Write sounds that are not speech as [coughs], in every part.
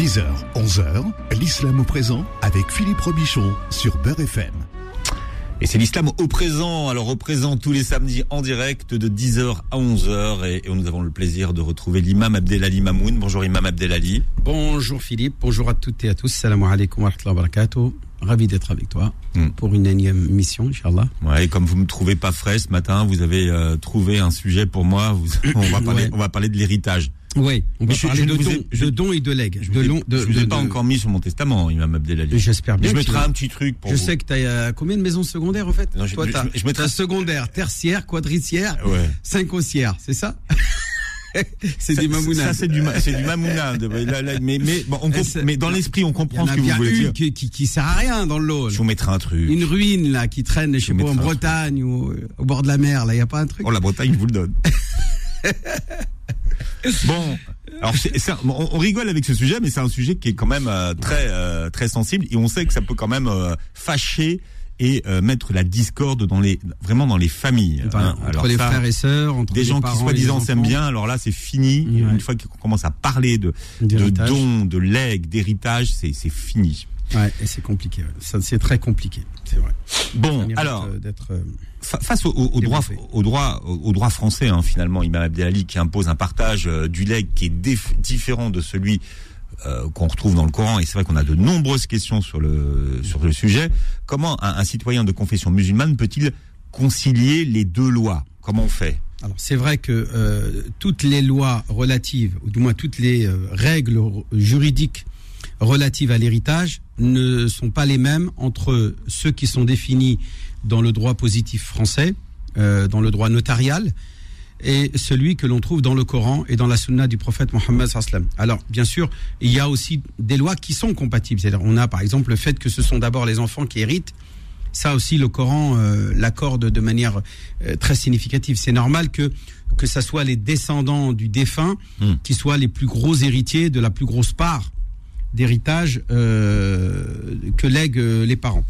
10h, 11h, l'islam au présent avec Philippe Robichon sur Beurre FM. Et c'est l'islam au présent, alors au présent tous les samedis en direct de 10h à 11h et, et nous avons le plaisir de retrouver l'imam Abdelali Mamoun. Bonjour imam Abdelali. Bonjour Philippe, bonjour à toutes et à tous. Salam alaikum wa rahmatullahi wa barakatuh. Ravi d'être avec toi Mm. pour une énième mission, Inch'Allah. Ouais, et comme vous me trouvez pas frais ce matin, vous avez euh, trouvé un sujet pour moi. Vous- [laughs] on va parler, Ouais. on va parler de l'héritage. Oui, on va je- parler je de, ne dons, ai- je- de dons et de legs. Je de vous ai- long- de- je vous ai de- pas encore mis sur mon testament, imam Abdelali. J'espère bien. Je mettrai un petit truc pour Je vous. sais que tu as combien de maisons secondaires en fait Non, je- Toi, je- je mettrai- t'as secondaire, tertiaire, quadricière, Ouais. cinquocière, c'est ça [laughs] C'est des mamounades. Ça, c'est du, c'est du là, mais, mais, bon, on comp- c'est- mais dans l'esprit, on comprend en ce que vous voulez dire. qui, qui, qui sert à rien dans le lot. là. Je vous mettrai un truc. Une ruine là qui traîne, je sais pas, en Bretagne ou euh, au bord de la mer. Là, il y a pas un truc. Oh, la Bretagne, je vous le donne. [laughs] bon, alors on, on rigole avec ce sujet, mais c'est un sujet qui est quand même euh, très euh, très sensible et on sait que ça peut quand même euh, fâcher et mettre la discorde dans les vraiment dans les familles. Hein. entre Alors les ça, frères et sœurs, entre des les gens qui parents soi-disant s'aiment bien, alors là c'est fini. Une fois qu'on commence à parler de, de dons, de legs, d'héritage, c'est c'est fini. Ouais, et c'est compliqué. Ça, c'est très compliqué. C'est vrai. Bon, alors d'être. euh, face au, au, au droit, au droit, au, droit français, hein, finalement, Imam Abdelali qui impose un partage euh, du legs qui est différent de celui euh, qu'on retrouve dans le Coran. Et c'est vrai qu'on a de nombreuses questions sur le sur le sujet. Comment un, un citoyen de confession musulmane peut-il concilier les deux lois? Comment on fait? Alors c'est vrai que euh, toutes les lois relatives, ou du moins toutes les euh, règles juridiques relatives à l'héritage ne sont pas les mêmes entre ceux qui sont définis dans le droit positif français, euh, dans le droit notarial, et celui que l'on trouve dans le Coran et dans la Sunna du prophète Mohammed sallam. Alors, bien sûr, il y a aussi des lois qui sont compatibles. C'est-à-dire, on a par exemple le fait que ce sont d'abord les enfants qui héritent. Ça aussi, le Coran euh, l'accorde de manière euh, très significative. C'est normal que que ça soit les descendants du défunt Hmm. qui soient les plus gros héritiers de la plus grosse part d'héritage euh, que lèguent euh, les parents.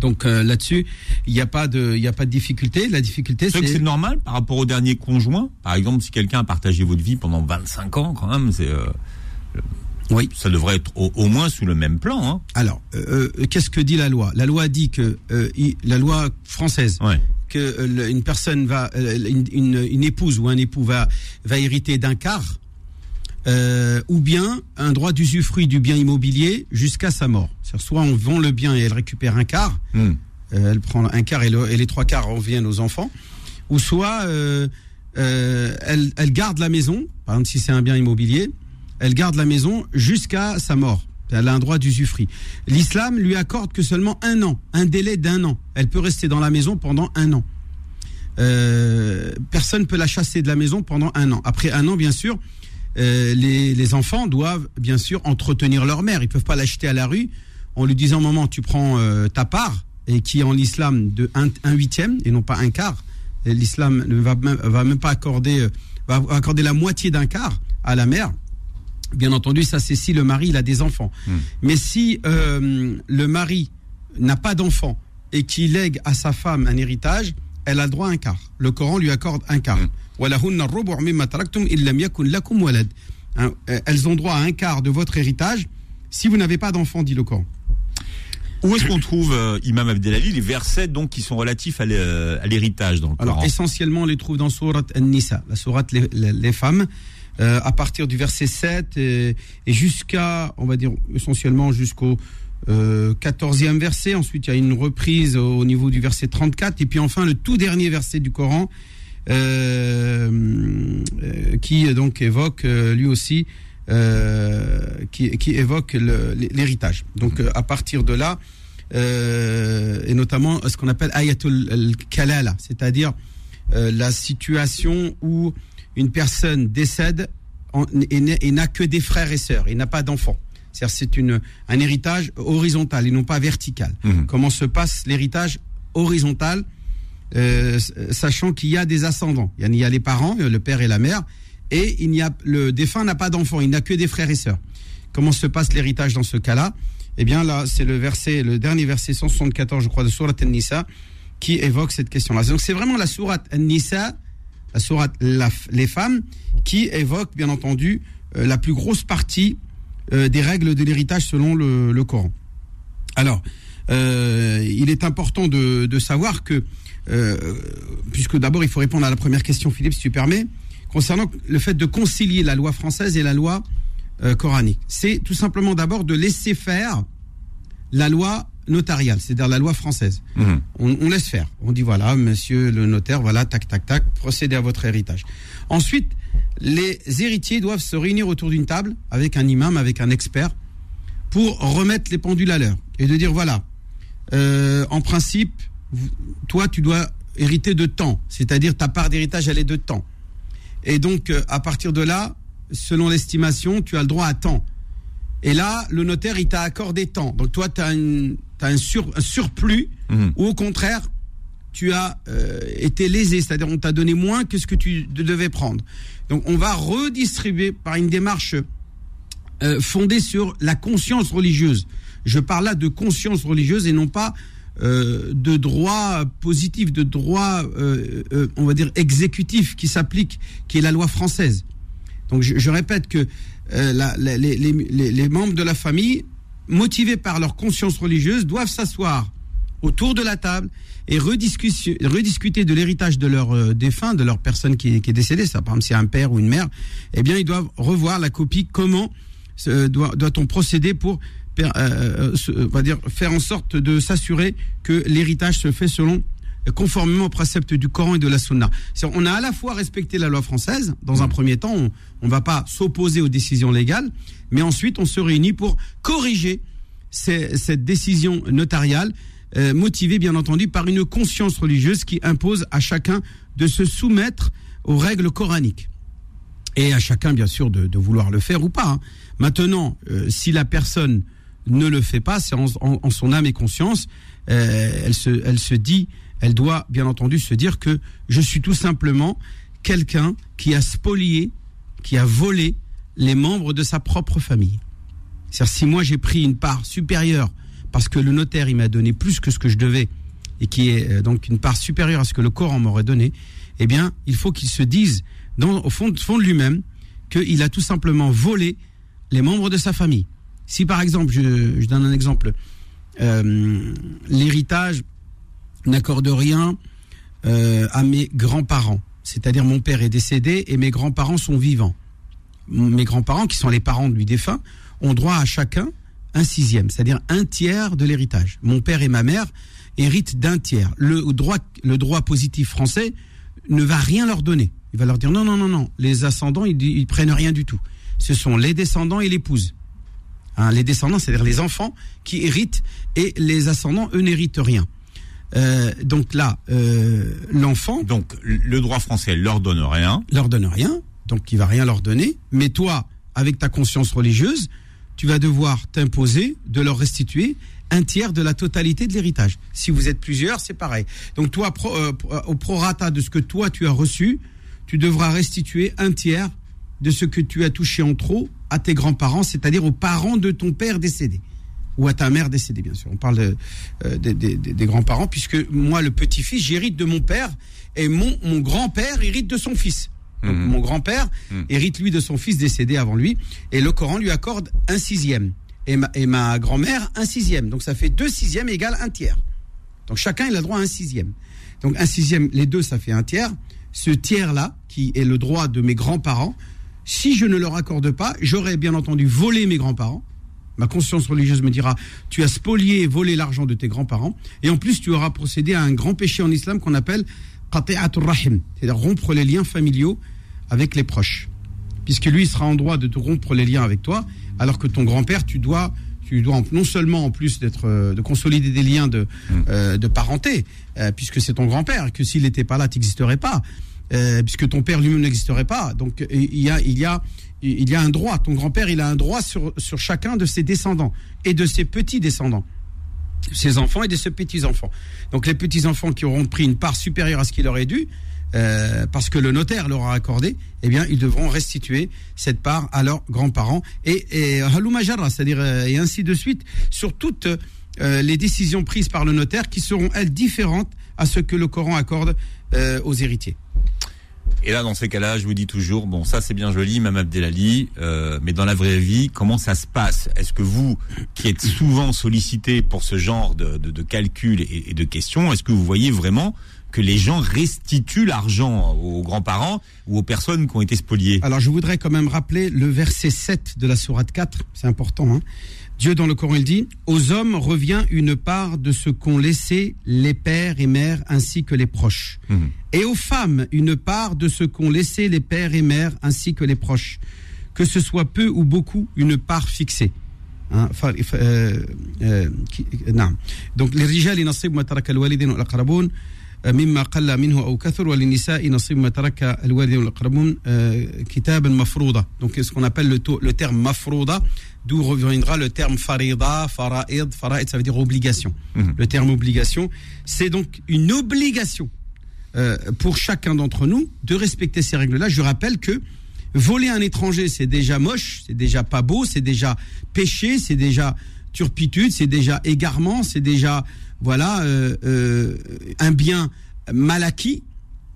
Donc euh, là-dessus, il n'y a pas de, il a pas de difficulté. La difficulté, C'est que c'est normal par rapport au dernier conjoint Par exemple, si quelqu'un a partagé votre vie pendant 25 ans, quand même, c'est euh, oui. ça devrait être au, au moins sous le même plan. Hein. Alors, euh, qu'est-ce que dit la loi? La loi dit que euh, il- la loi française Ouais. que une personne va, une, une- une épouse ou un époux va va hériter d'un quart, euh, ou bien un droit d'usufruit du bien immobilier jusqu'à sa mort. C'est-à-dire, soit on vend le bien et elle récupère un quart, Hmm. euh, elle prend un quart et, le- et les trois quarts reviennent aux enfants, ou soit euh, elle, elle garde la maison, par exemple si c'est un bien immobilier, elle garde la maison jusqu'à sa mort. Elle a un droit d'usufruit. L'islam lui accorde que seulement un an, un délai d'un an. Elle peut rester dans la maison pendant un an. Personne peut la chasser de la maison pendant un an. Après un an, bien sûr, euh, les, les enfants doivent bien sûr entretenir leur mère. Ils peuvent pas l'acheter à la rue en lui disant maman, tu prends euh, ta part et qui est en l'islam de un, un huitième et non pas un quart. L'islam ne va même, va même pas accorder, euh, va accorder la moitié d'un quart à la mère. Bien entendu, ça c'est si le mari il a des enfants. Hmm. Mais si euh, le mari n'a pas d'enfants et qui lègue à sa femme un héritage, elle a le droit à un quart. Le Coran lui accorde un quart. Hmm hein, elles ont droit à un quart de votre héritage si vous n'avez pas d'enfant, dit le Coran. Où est-ce qu'on trouve, euh, Imam Abdelali, les versets donc qui sont relatifs à euh, l'héritage dans le Alors, Coran? essentiellement, on les trouve dans Surat An-Nisa, la Surat les, femmes, euh, à partir du verset 7 et, jusqu'à, on va dire, essentiellement jusqu'au 14e verset. Ensuite, il y a une reprise au niveau du verset 34. Et puis enfin, le tout dernier verset du Coran, qui donc évoque euh, lui aussi euh, qui, qui évoque l'héritage. Donc euh, à partir de là, euh, et notamment ce qu'on appelle ayatul al-kalala, c'est-à-dire euh, la situation où une personne décède en- et n'a- que des frères et sœurs, et n'a pas d'enfants. C'est-à-dire c'est une un héritage horizontal et non pas vertical. Mhm. Comment se passe l'héritage horizontal, euh, sachant qu'il y a des ascendants. Il y a- les parents, euh, le père et la mère, et il a le défunt n'a pas d'enfants, il n'a que des frères et sœurs. Comment se passe l'héritage dans ce cas-là? Eh bien là, c'est le verset, le dernier verset 174, je crois, de Surat An-Nisa, qui évoque cette question-là. Donc c'est vraiment la Surat An-Nisa, la Surat les femmes, qui évoque bien entendu euh, la plus grosse partie des règles de l'héritage selon le, Coran. Alors, il est important de savoir que, puisque d'abord il faut répondre à la première question, Philippe, si tu permets, concernant le fait de concilier la loi française et la loi coranique. C'est tout simplement d'abord de laisser faire la loi notariale, c'est-à-dire la loi française. Mhm. On, laisse faire. On dit voilà, monsieur le notaire, voilà, tac, tac, tac, procédez à votre héritage. Ensuite, les héritiers doivent se réunir autour d'une table avec un imam, avec un expert, pour remettre les pendules à l'heure et de dire voilà, euh, en principe, toi, tu dois hériter de temps, c'est-à-dire ta part d'héritage, elle est de temps. Et donc, euh, à partir de là, selon l'estimation, tu as le droit à temps. Et là, le notaire, il t'a accordé temps. Donc toi, tu as, un, surplus, mhm. ou au contraire, tu as euh, été lésé, c'est-à-dire on t'a donné moins que ce que tu devais prendre. Donc on va redistribuer par une démarche euh, fondée sur la conscience religieuse. Je parle là de conscience religieuse et non pas euh, de droit positif, de droit, on va dire, exécutif qui s'applique, qui est la loi française. Donc je répète que euh, les, membres de la famille, motivés par leur conscience religieuse, doivent s'asseoir autour de la table et rediscuter, de l'héritage de leur euh, défunt, de leur personne qui, est décédée, ça par exemple c'est un père ou une mère, eh bien ils doivent revoir la copie, comment doit-on procéder pour va dire, faire en sorte de s'assurer que l'héritage se fait selon conformément aux préceptes du Coran et de la Sunna. On a à la fois respecté la loi française, dans un premier temps, on ne va pas s'opposer aux décisions légales, mais ensuite on se réunit pour corriger cette décision notariale, euh, motivée bien entendu par une conscience religieuse qui impose à chacun de se soumettre aux règles coraniques. Et à chacun, bien sûr, de, vouloir le faire ou pas. Hein. Maintenant, euh, si la personne ne le fait pas, c'est en, son âme et conscience, euh, elle, se, dit elle doit bien entendu se dire que je suis tout simplement quelqu'un qui a spolié, qui a volé les membres de sa propre famille. C'est-à-dire si moi j'ai pris une part supérieure parce que le notaire il m'a donné plus que ce que je devais et qui est euh, donc une part supérieure à ce que le Coran m'aurait donné, eh bien il faut qu'il se dise au fond, fond de lui-même qu'il a tout simplement volé les membres de sa famille. Si par exemple, je, donne un exemple, euh, l'héritage n'accorde rien euh, à mes grands-parents. C'est-à-dire mon père est décédé et mes grands-parents sont vivants. Mes grands-parents, qui sont les parents du défunt, ont droit à chacun un sixième, c'est-à-dire un tiers de l'héritage. Mon père et ma mère héritent d'un tiers. Le droit, positif français ne va rien leur donner. Il va leur dire non, non, non, non. Les ascendants, ils, ils prennent rien du tout. Ce sont les descendants et l'épouse. Hein, les descendants, c'est-à-dire les enfants qui héritent et les ascendants, eux, n'héritent rien. Euh, donc là, euh, l'enfant. Donc le droit français leur donne rien. Leur donne rien, donc il va rien leur donner. Mais toi, avec ta conscience religieuse, tu vas devoir t'imposer de leur restituer un tiers de la totalité de l'héritage. Si vous êtes plusieurs, c'est pareil. Donc toi, euh, au prorata de ce que toi tu as reçu, tu devras restituer un tiers de ce que tu as touché en trop à tes grands-parents, c'est-à-dire aux parents de ton père décédé ou à ta mère décédée, bien sûr. On parle euh, des grands-parents, puisque moi, le petit-fils, j'hérite de mon père et mon, mon grand-père hérite de son fils. Donc, mhm. mon grand-père mhm. hérite, lui, de son fils décédé avant lui, et le Coran lui accorde un sixième. Et ma, et ma grand-mère, un sixième. Donc, ça fait deux sixièmes égale un tiers. Donc, chacun, il a droit à un sixième. Donc, un sixième, les deux, ça fait un tiers. Ce tiers-là, qui est le droit de mes grands-parents, si je ne leur accorde pas, j'aurais bien entendu volé mes grands-parents. Ma conscience religieuse me dira, tu as spolié et volé l'argent de tes grands-parents, et en plus tu auras procédé à un grand péché en islam qu'on appelle qati'atul rahim, c'est-à-dire rompre les liens familiaux avec les proches. Puisque lui, sera en droit de te rompre les liens avec toi, alors que ton grand-père, tu dois tu dois non seulement en plus d'être euh, de consolider des liens de, euh, de parenté, euh, puisque c'est ton grand-père, que s'il n'était pas là, tu n'existerais pas, puisque ton père lui-même n'existerait pas. Donc il y a un droit. Ton grand-père, il a un droit sur, chacun de ses descendants et de ses petits descendants ses enfants et de ses petits-enfants. Donc les petits-enfants qui auront pris une part supérieure à ce qu'il est dû, euh, parce que le notaire leur a accordé, eh bien, ils devront restituer cette part à leurs grands-parents. Et, et c'est-à-dire, euh, et ainsi de suite, sur toutes euh, les décisions prises par le notaire qui seront, elles, différentes à ce que le Coran accorde aux héritiers. Et là, dans ces cas-là, je vous dis toujours, bon, ça c'est bien joli, Mme Abdelali, euh, mais dans la vraie vie, comment ça se passe? Est-ce que vous, qui êtes souvent sollicité pour ce genre de, de, de calculs et, et, de questions, est-ce que vous voyez vraiment que les gens restituent l'argent aux grands-parents ou aux personnes qui ont été spoliées? Alors, je voudrais quand même rappeler le verset 7 de la Sourate 4, c'est important. Hein Dieu dans le Coran il dit Aux hommes revient une part de ce qu'ont laissé les pères et mères ainsi que les proches. Mmh. Et aux femmes une part de ce qu'ont laissé les pères et mères ainsi que les proches. Que ce soit peu ou beaucoup, une part fixée. Hein, euh, euh, non. Donc les rijal ينصب ما ترك الوالدين والأقربون مما قل منه أو كثر وللنساء نصيب ما ترك الوالدين والأقربون كتابا مفروضة. Donc ce qu'on appelle le, le terme mafrouda d'où reviendra le terme farida, faraid, faraid, ça veut dire obligation. Mmh. Le terme obligation, c'est donc une obligation euh, pour chacun d'entre nous de respecter ces règles-là. Je rappelle que voler un étranger, c'est déjà moche, c'est déjà pas beau, c'est déjà péché, c'est déjà turpitude, c'est déjà égarement, c'est déjà voilà euh, euh, un bien mal acquis.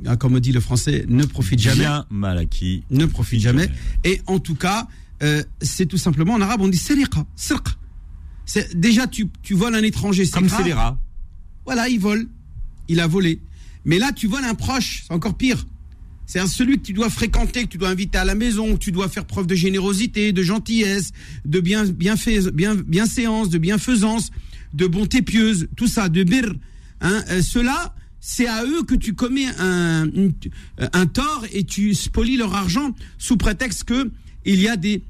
Hein, comme dit le français, ne profite jamais. Bien mal acquis. Ne profite jamais. Et en tout cas, euh, c'est tout simplement en arabe on dit sariqa, sirq. C'est déjà tu, tu voles un étranger, c'est comme scélérat. Voilà, il vole, il a volé. Mais là tu voles un proche, c'est encore pire. C'est celui que tu dois fréquenter, que tu dois inviter à la maison, que tu dois faire preuve de générosité, de gentillesse, de bien, bien, fait, bien, bienséance, de bienfaisance, de bonté pieuse, tout ça, de bir. Hein, euh, Cela, c'est à eux que tu commets un, tort et tu spolies leur argent sous prétexte que il y a des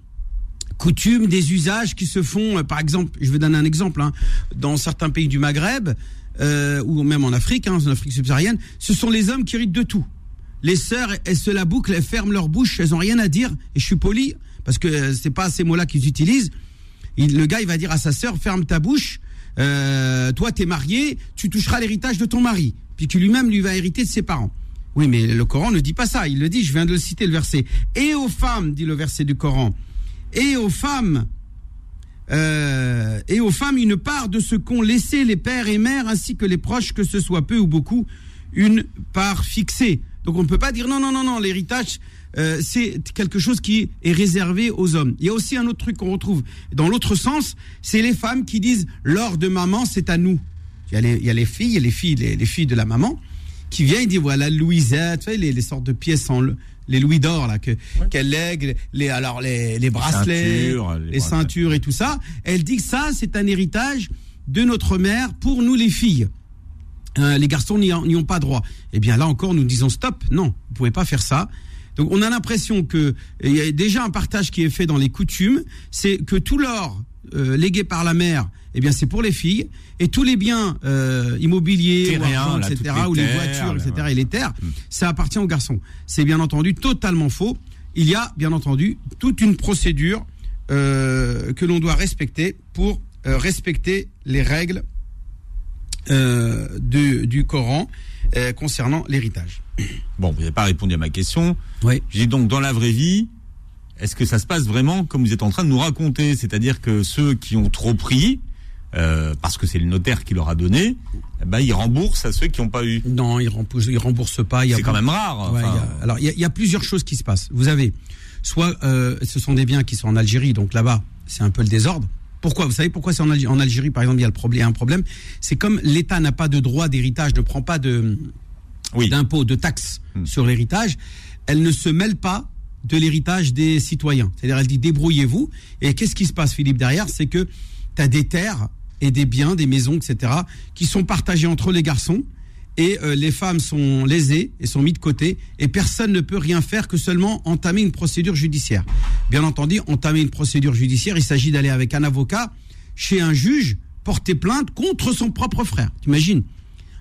coutumes, des usages qui se font, par exemple, je vais donner un exemple, hein, dans certains pays du Maghreb, euh, ou même en Afrique, hein, en Afrique subsaharienne, ce sont les hommes qui héritent de tout. Les sœurs, elles se la bouclent, elles ferment leur bouche, elles ont rien à dire, et je suis poli, parce que c'est pas ces mots-là qu'ils utilisent. Il, le gars, il va dire à sa sœur, ferme ta bouche, euh, toi, t'es marié, tu toucheras l'héritage de ton mari, puis qui lui-même lui va hériter de ses parents. Oui, mais le Coran ne dit pas ça. Il le dit, je viens de le citer, le verset. Et aux femmes, dit le verset du Coran, et aux femmes, euh, et aux femmes une part de ce qu'ont laissé les pères et mères, ainsi que les proches, que ce soit peu ou beaucoup, une part fixée. Donc on ne peut pas dire non, non, non, non, l'héritage, euh, c'est quelque chose qui est réservé aux hommes. Il y a aussi un autre truc qu'on retrouve dans l'autre sens, c'est les femmes qui disent l'or de maman, c'est à nous. Il y, a les, il y a les filles, les filles, les, les filles de la maman, qui vient et dit voilà Louisette, les, les sortes de pièces en les louis d'or là que ouais. qu'elle lègue, les alors les, les bracelets, Ceintures, les, les ceintures et tout ça. Elle dit que ça c'est un héritage de notre mère pour nous les filles. Euh, les garçons n'y ont pas droit. Eh bien là encore nous disons stop, non, vous pouvez pas faire ça. Donc on a l'impression que il y a déjà un partage qui est fait dans les coutumes, c'est que tout l'or euh, légué par la mère eh bien c'est pour les filles et tous les biens euh, immobiliers, Terrien, argent, là, etc., les ou les terres, voitures, là, etc., et les terres, Mm. ça appartient aux garçons. C'est bien entendu totalement faux. Il y a bien entendu toute une procédure euh, que l'on doit respecter pour euh, respecter les règles euh, du Coran euh, concernant l'héritage. [coughs] Bon, vous n'avez pas répondu à ma question. Oui. Dis donc, dans la vraie vie, est-ce que ça se passe vraiment comme vous êtes en train de nous raconter? C'est-à-dire que ceux qui ont trop pris, euh, parce que c'est le notaire qui leur a donné, ben, ils remboursent à ceux qui n'ont pas eu. Non, il rembourse, il rembourse pas. il y a C'est quand même rare. Ouais, enfin. il y a- alors, il y, a- il y a plusieurs choses qui se passent. Vous avez, soit euh, ce sont des biens qui sont en Algérie, donc là-bas, c'est un peu le désordre. Pourquoi? Vous savez pourquoi c'est en, Algérie, en Algérie, par exemple, il y a le problème, il y a un problème. C'est comme l'État n'a pas de droit d'héritage, ne prend pas de oui. d'impôts, de taxes Hmm. sur l'héritage, elle ne se mêle pas de l'héritage des citoyens. C'est-à-dire, elle dit débrouillez-vous. Et qu'est-ce qui se passe, Philippe, derrière? C'est que tu as des terres et des biens, des maisons, etc., qui sont partagés entre les garçons et euh, les femmes sont lésées et sont mises de côté et personne ne peut rien faire que seulement entamer une procédure judiciaire. Bien entendu, entamer une procédure judiciaire, il s'agit d'aller avec un avocat chez un juge porter plainte contre son propre frère. T'imagines?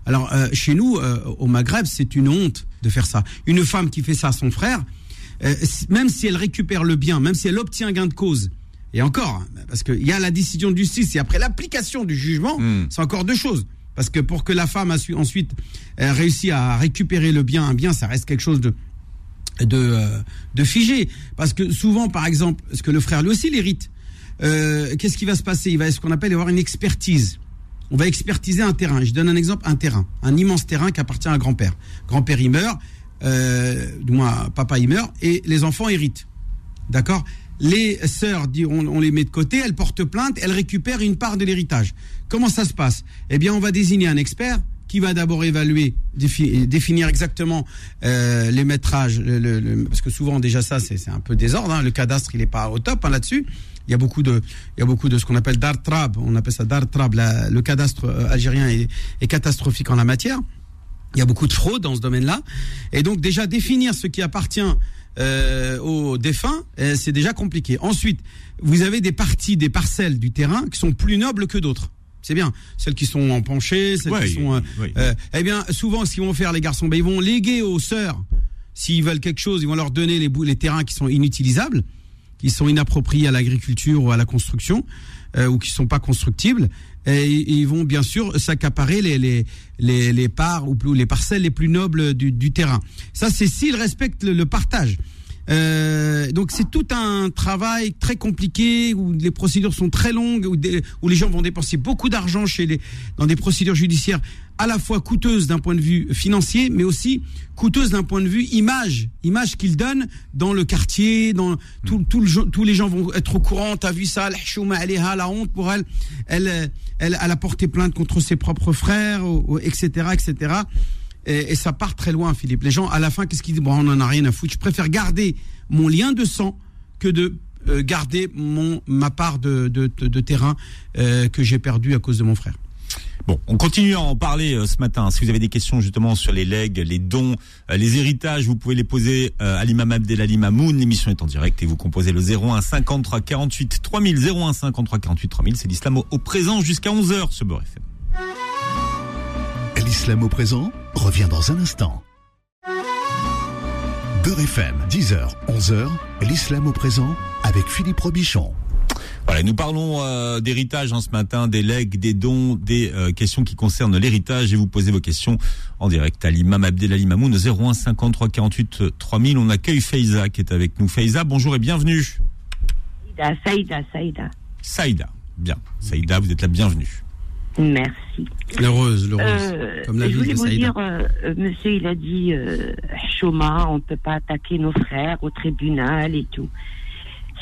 Alors, euh, chez nous, euh, au Maghreb, c'est une honte de faire ça. Une femme qui fait ça à son frère, euh, même si elle récupère le bien, même si elle obtient gain de cause, et encore, hein, parce qu'il y a la décision de justice et après l'application du jugement, Mm. c'est encore deux choses. Parce que pour que la femme a su- ensuite euh, réussi à récupérer le bien, un bien, ça reste quelque chose de de, euh, de figé. Parce que souvent, par exemple, parce que le frère lui aussi l'hérite, euh, qu'est-ce qui va se passer? Il va ce qu'on appelle avoir une expertise. On va expertiser un terrain. Je donne un exemple, un terrain, un immense terrain qui appartient à grand-père. Grand-père il meurt, euh, du moins papa il meurt et les enfants héritent. D'accord? Les sœurs, on, on les met de côté, elles portent plainte, elles récupèrent une part de l'héritage. Comment ça se passe? Eh bien, on va désigner un expert qui va d'abord évaluer, définir exactement euh, les métrages, parce que souvent déjà ça c'est un peu désordre. Hein, le cadastre il n'est pas au top hein, là-dessus. Il y a beaucoup de, il y a beaucoup de ce qu'on appelle d'artrab, on appelle ça d'artrab. Le cadastre euh, algérien est, est catastrophique en la matière. Il y a beaucoup de fraude dans ce domaine-là. Et donc déjà définir ce qui appartient euh, aux défunts, euh, c'est déjà compliqué. Ensuite, vous avez des parties, des parcelles du terrain qui sont plus nobles que d'autres. C'est bien. Celles qui sont en penché, celles qui sont. Euh, eh bien, souvent, ce qu'ils vont faire, les garçons, ben, ils vont léguer aux sœurs. S'ils veulent quelque chose, ils vont leur donner les, les terrains qui sont inutilisables, qui sont inappropriés à l'agriculture ou à la construction, ou qui sont pas constructibles et ils vont bien sûr s'accaparer les, les, les, les, parts ou les parcelles les plus nobles du, du terrain. Ça, c'est s'ils respectent le, partage. Euh, donc c'est tout un travail très compliqué où les procédures sont très longues où, les gens vont dépenser beaucoup d'argent chez les dans des procédures judiciaires à la fois coûteuse d'un point de vue financier, mais aussi coûteuse d'un point de vue image, image qu'il donne dans le quartier, dans tous les gens vont être au courant. T'as vu ça, la honte pour elle, elle, elle, elle a porté plainte contre ses propres frères, etc., etc. Et, ça part très loin, Philippe. Les gens, à la fin, qu'est-ce qu'ils disent? Bon, on en a rien à foutre. Je préfère garder mon lien de sang que de euh, garder mon ma part de, de, terrain euh, que j'ai perdu à cause de mon frère. Bon, on continue à en parler euh, ce matin. Si vous avez des questions justement sur les legs, les dons, les héritages, vous pouvez les poser à l'imam Abdelali Mamoun. L'émission est en direct et vous composez le 01 53 48 3000 01 53 48 3000. C'est l'islam au, présent jusqu'à 11h ce Beurre FM. L'islam au présent revient dans un instant. Beurre FM, 10h, 11h, l'islam au présent avec Philippe Robichon. Voilà, nous parlons euh, d'héritage en ce matin, des legs, des dons, des euh, questions qui concernent l'héritage et vous posez vos questions en direct à l'imam Abdelali Mamoun 01 53 48 3000. On accueille Faiza qui est avec nous. Faiza, bonjour et bienvenue. Saïda, Saïda, Saïda. Saïda, bien. Saïda, vous êtes la bienvenue. Merci. L'heureuse, l'heureuse. Euh, comme la je voulais vous dire, monsieur, il a dit Choma, on ne peut pas attaquer nos frères au tribunal et tout.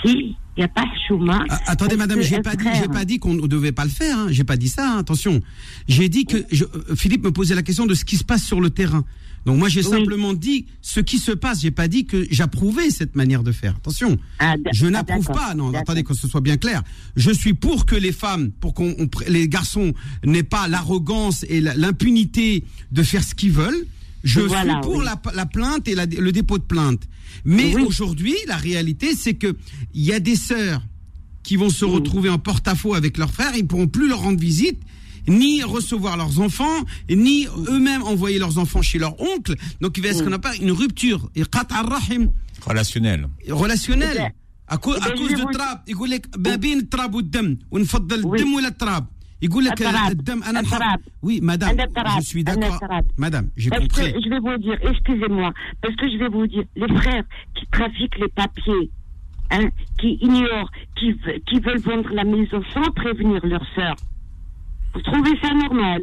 Si, il n'y a pas Chouma. Ah, attendez, madame, j'ai pas dit, pas dit qu'on ne devait pas le faire. Hein. J'ai pas dit ça. Hein, attention. J'ai dit que je, euh, Philippe me posait la question de ce qui se passe sur le terrain. Donc moi, j'ai simplement dit ce qui se passe. J'ai pas dit que j'approuvais cette manière de faire. Attention. Ah, je ah, n'approuve pas. Non, attendez que ce soit bien clair. Je suis pour que les femmes, pour qu'on les garçons n'aient pas l'arrogance et l'impunité de faire ce qu'ils veulent. Je suis pour la, la, plainte et la, le dépôt de plainte. Mais aujourd'hui, la réalité, c'est que il y a des sœurs qui vont se retrouver en porte-à-faux avec leurs frères, ils pourront plus leur rendre visite ni recevoir leurs enfants, ni eux-mêmes envoyer leurs enfants chez leur oncle. Donc il va y avoir ce qu'on appelle une rupture. Relationnelle. Relationnelle. À, cause, à cause de trap. Il dit, بين التراب والدم ونفضل الدم ولا التراب يقول لك الدم انا oui madame je suis d'accord madame j'ai compris je vais vous dire excusez-moi parce que je vais vous dire les frères qui trafiquent les papiers hein, qui ignorent qui, qui veulent vendre la maison sans prévenir leur sœur vous trouvez ça normal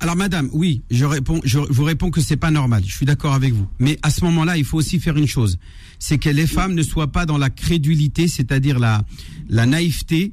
alors, madame, oui, je réponds, je vous réponds que c'est pas normal. Je suis d'accord avec vous. Mais à ce moment-là, il faut aussi faire une chose. C'est que les femmes ne soient pas dans la crédulité, c'est-à-dire la, la naïveté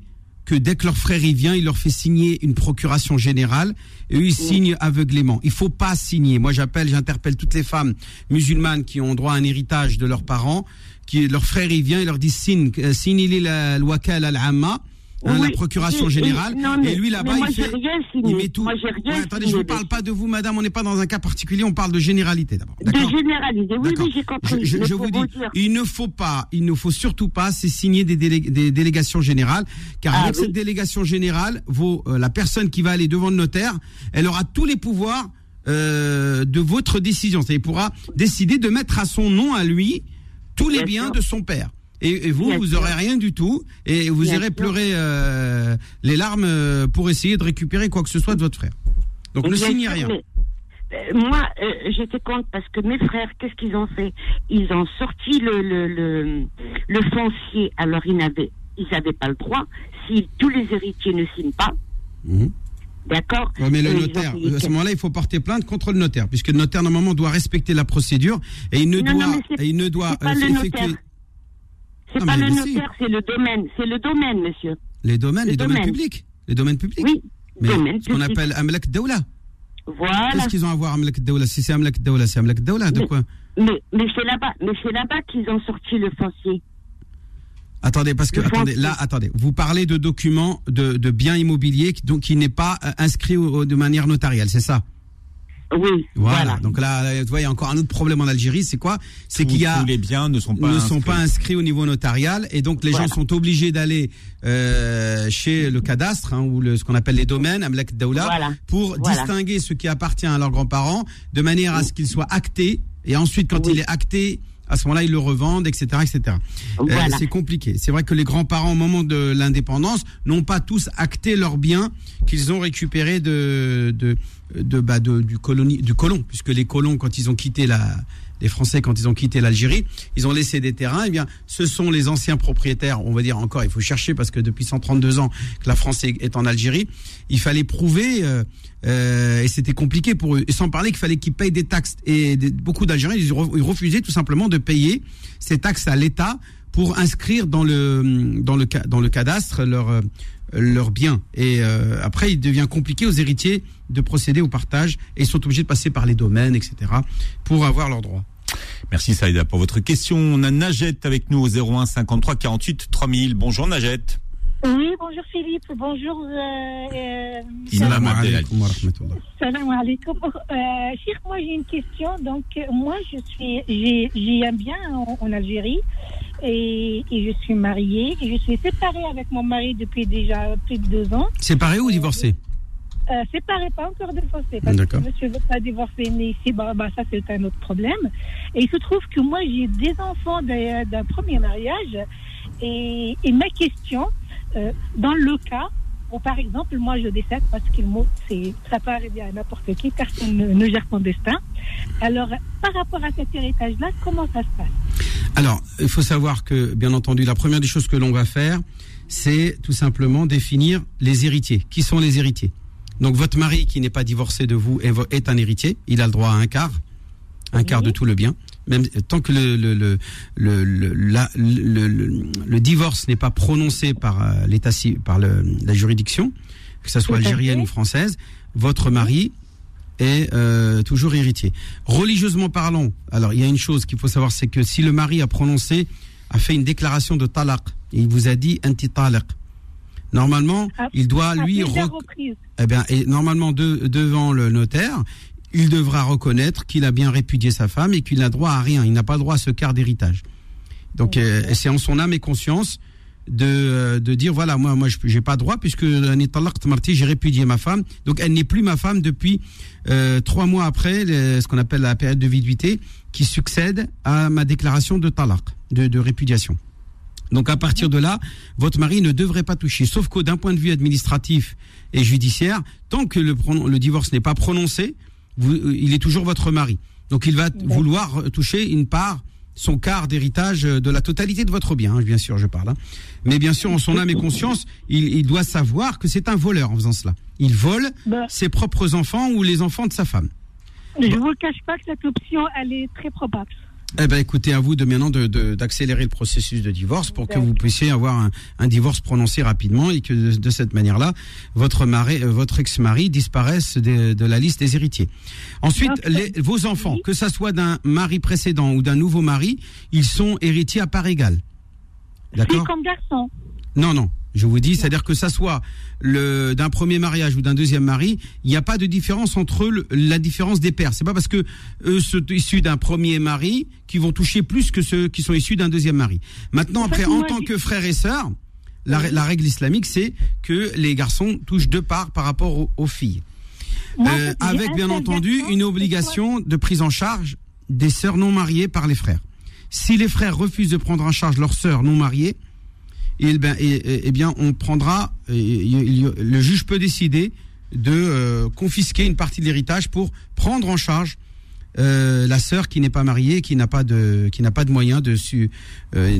que dès que leur frère y vient, il leur fait signer une procuration générale et eux ils signent aveuglément. Il faut pas signer. Moi j'appelle, j'interpelle toutes les femmes musulmanes qui ont droit à un héritage de leurs parents, qui leur frère y vient, il leur dit signe, euh, signe la wakal al-amma Hein, la procuration générale. et lui là-bas, il fait, il met tout. Moi, rien attendez, je ne parle pas de vous, madame. On n'est pas dans un cas particulier. On parle de généralité d'abord. De généralité. Oui, oui, j'ai compris. Je, je vous dis, il ne faut pas, il ne faut surtout pas, c'est signer des, des, délégations générales, car ah avec cette délégation générale, vos, euh, la personne qui va aller devant le notaire, elle aura tous les pouvoirs euh, de votre décision. C'est-à-dire, pourra décider de mettre à son nom à lui tous les biens de son père. Et, vous, vous aurez rien du tout, et vous irez pleurer euh, les larmes euh, pour essayer de récupérer quoi que ce soit de votre frère. Donc ne signez rien. Euh, moi, j'étais contre parce que mes frères, qu'est-ce qu'ils ont fait? Ils ont sorti le, le, le, le foncier, alors ils n'avaient ils n'avaient pas le droit. Si tous les héritiers ne signent pas, mhm. D'accord? Ouais, mais le notaire, à ce moment-là, il faut porter plainte contre le notaire, puisque le notaire normalement doit respecter la procédure et il ne Non, doit, et il ne doit euh, effectuer. C'est pas le notaire, c'est le domaine. C'est le domaine, monsieur. les domaines, Le les domaines domaine. publics, les domaines publics. Oui. mais domaine ce qu'on appelle Amlak Daoula. Voilà. Qu'est-ce qu'ils ont à voir Amlak Daoula? Si c'est Amlak Daoula, c'est Amlak Daoula. De Mais- quoi? Mais, mais c'est là-bas, mais c'est là-bas qu'ils ont sorti le foncier. Attendez, parce que attendez, là, attendez. Vous parlez de documents de, de biens immobiliers qui, donc qui n'est pas euh, inscrit au- de manière notarielle, c'est ça? Oui. Voilà. Voilà. Donc là, là, tu vois, il y a encore un autre problème en Algérie, c'est quoi? C'est qu'il y a tous les biens ne sont pas ne sont inscrits. pas inscrits au niveau notarial et donc les Voilà. gens sont obligés d'aller euh, chez le cadastre hein, ou le, ce qu'on appelle les domaines, Amlak Daoula, Voilà. pour Voilà. distinguer ce qui appartient à leurs grands-parents de manière à ce qu'il soit acté et ensuite quand Oui. il est acté à ce moment-là, ils le revendent, etc., etc. Euh, c'est compliqué. C'est vrai que les grands-parents, au moment de l'indépendance, n'ont pas tous acté leurs biens qu'ils ont récupérés de, de, de, bah, de- du, colonie, du colon, puisque les colons, quand ils ont quitté la, les Français, quand ils ont quitté l'Algérie, ils ont laissé des terrains. Eh bien, ce sont les anciens propriétaires. On va dire encore, il faut chercher parce que depuis 132 ans que la France est, en Algérie, il fallait prouver. euh, euh, et c'était compliqué pour eux. Et sans parler qu'il fallait qu'ils payent des taxes. Et des- beaucoup d'Algériens, ils, re- ils refusaient tout simplement de payer ces taxes à l'État pour inscrire dans le dans le dans le cadastre leurs euh, leurs biens. Et euh, après, il devient compliqué aux héritiers de procéder au partage et ils sont obligés de passer par les domaines, etc. pour avoir leurs droits. Merci Saïda pour votre question. On a Najette avec nous au 01 53 48 3000. Bonjour Najette. Oui, bonjour Philippe, bonjour. Euh, euh, Salam alaikum salam alaikum. Euh, moi j'ai une question. Donc, euh, moi je suis, j'ai, j'ai un bien en, en Algérie et, et je suis mariée et je suis séparée avec mon mari depuis déjà plus de deux ans. Séparés ou divorcés Euh, séparée, pas encore divorcée. Parce que D'accord. monsieur ne veut pas divorcer, mais ici, bah, bah, ça c'est un autre problème. Et il se trouve que moi j'ai des enfants d'un, d'un premier mariage et, et ma question, euh, dans le cas où par exemple moi je décède parce qu'il mot c'est ça peut arriver à n'importe qui, personne ne, ne gère son destin. Alors par rapport à cet héritage-là, comment ça se passe? Alors, il faut savoir que, bien entendu, la première des choses que l'on va faire, c'est tout simplement définir les héritiers. Qui sont les héritiers? Donc, votre mari qui n'est pas divorcé de vous est, un héritier. Il a le droit à un quart, un Oui. quart de tout le bien. Même tant que le le le le, le, la- le- le- le divorce n'est pas prononcé par euh, l'état par la juridiction, que ce soit algérienne ou française, votre mari est euh, toujours héritier. Religieusement parlant, alors il y a une chose qu'il faut savoir, c'est que si le mari a prononcé, a fait une déclaration de talaq, et il vous a dit anti talaq, normalement, Ah, il doit lui, rec- eh bien, et normalement de- devant le notaire, il devra reconnaître qu'il a bien répudié sa femme et qu'il n'a droit à rien. Il n'a pas droit à ce quart d'héritage. Donc, euh, c'est en son âme et conscience de, euh, de dire voilà moi moi je j'ai pas droit puisque marti j'ai répudié ma femme donc elle n'est plus ma femme depuis euh, trois mois après le- ce qu'on appelle la période de viduité qui succède à ma déclaration de talaq de, de répudiation donc à partir de là votre mari ne devrait pas toucher sauf qu'au d'un point de vue administratif et judiciaire tant que le, le divorce n'est pas prononcé vous, euh, il est toujours votre mari donc il va vouloir toucher une part son quart d'héritage euh, de la totalité de votre bien, hein, bien sûr, je parle. hein. Mais bien sûr, en son âme et conscience, il, il doit savoir que c'est un voleur en faisant cela. Il vole Ben, ses propres enfants ou les enfants de sa femme. je vous cache pas que cette option, elle est très probable. Eh ben, écoutez, à vous de maintenant de- de- d'accélérer le processus de divorce pour que vous puissiez avoir un, un divorce prononcé rapidement et que de, de cette manière-là, votre mari, euh, votre ex-mari disparaisse de, de la liste des héritiers. Ensuite, les, vos enfants, que ça soit d'un mari précédent ou d'un nouveau mari, ils sont héritiers à part égale. D'accord? comme garçon. Non, non. Je vous dis, c'est-à-dire que ça soit le d'un premier mariage ou d'un deuxième mari, il n'y a pas de différence entre eux, la différence des pères. C'est pas parce que eux sont issus d'un premier mari qu'ils vont toucher plus que ceux qui sont issus d'un deuxième mari. Maintenant, En après, en tant que frères et sœurs, la, la règle islamique, c'est que les garçons touchent deux parts par rapport aux, aux filles. Moi, Euh, avec bien entendu une obligation de prise en charge des sœurs non mariées par les frères. Si les frères refusent de prendre en charge leurs sœurs non mariées, eh ben, eh, eh, eh bien, on prendra. le juge peut décider de euh, confisquer une partie de l'héritage pour prendre en charge euh, la sœur qui n'est pas mariée, qui n'a pas de, qui n'a pas de moyens de, su, euh,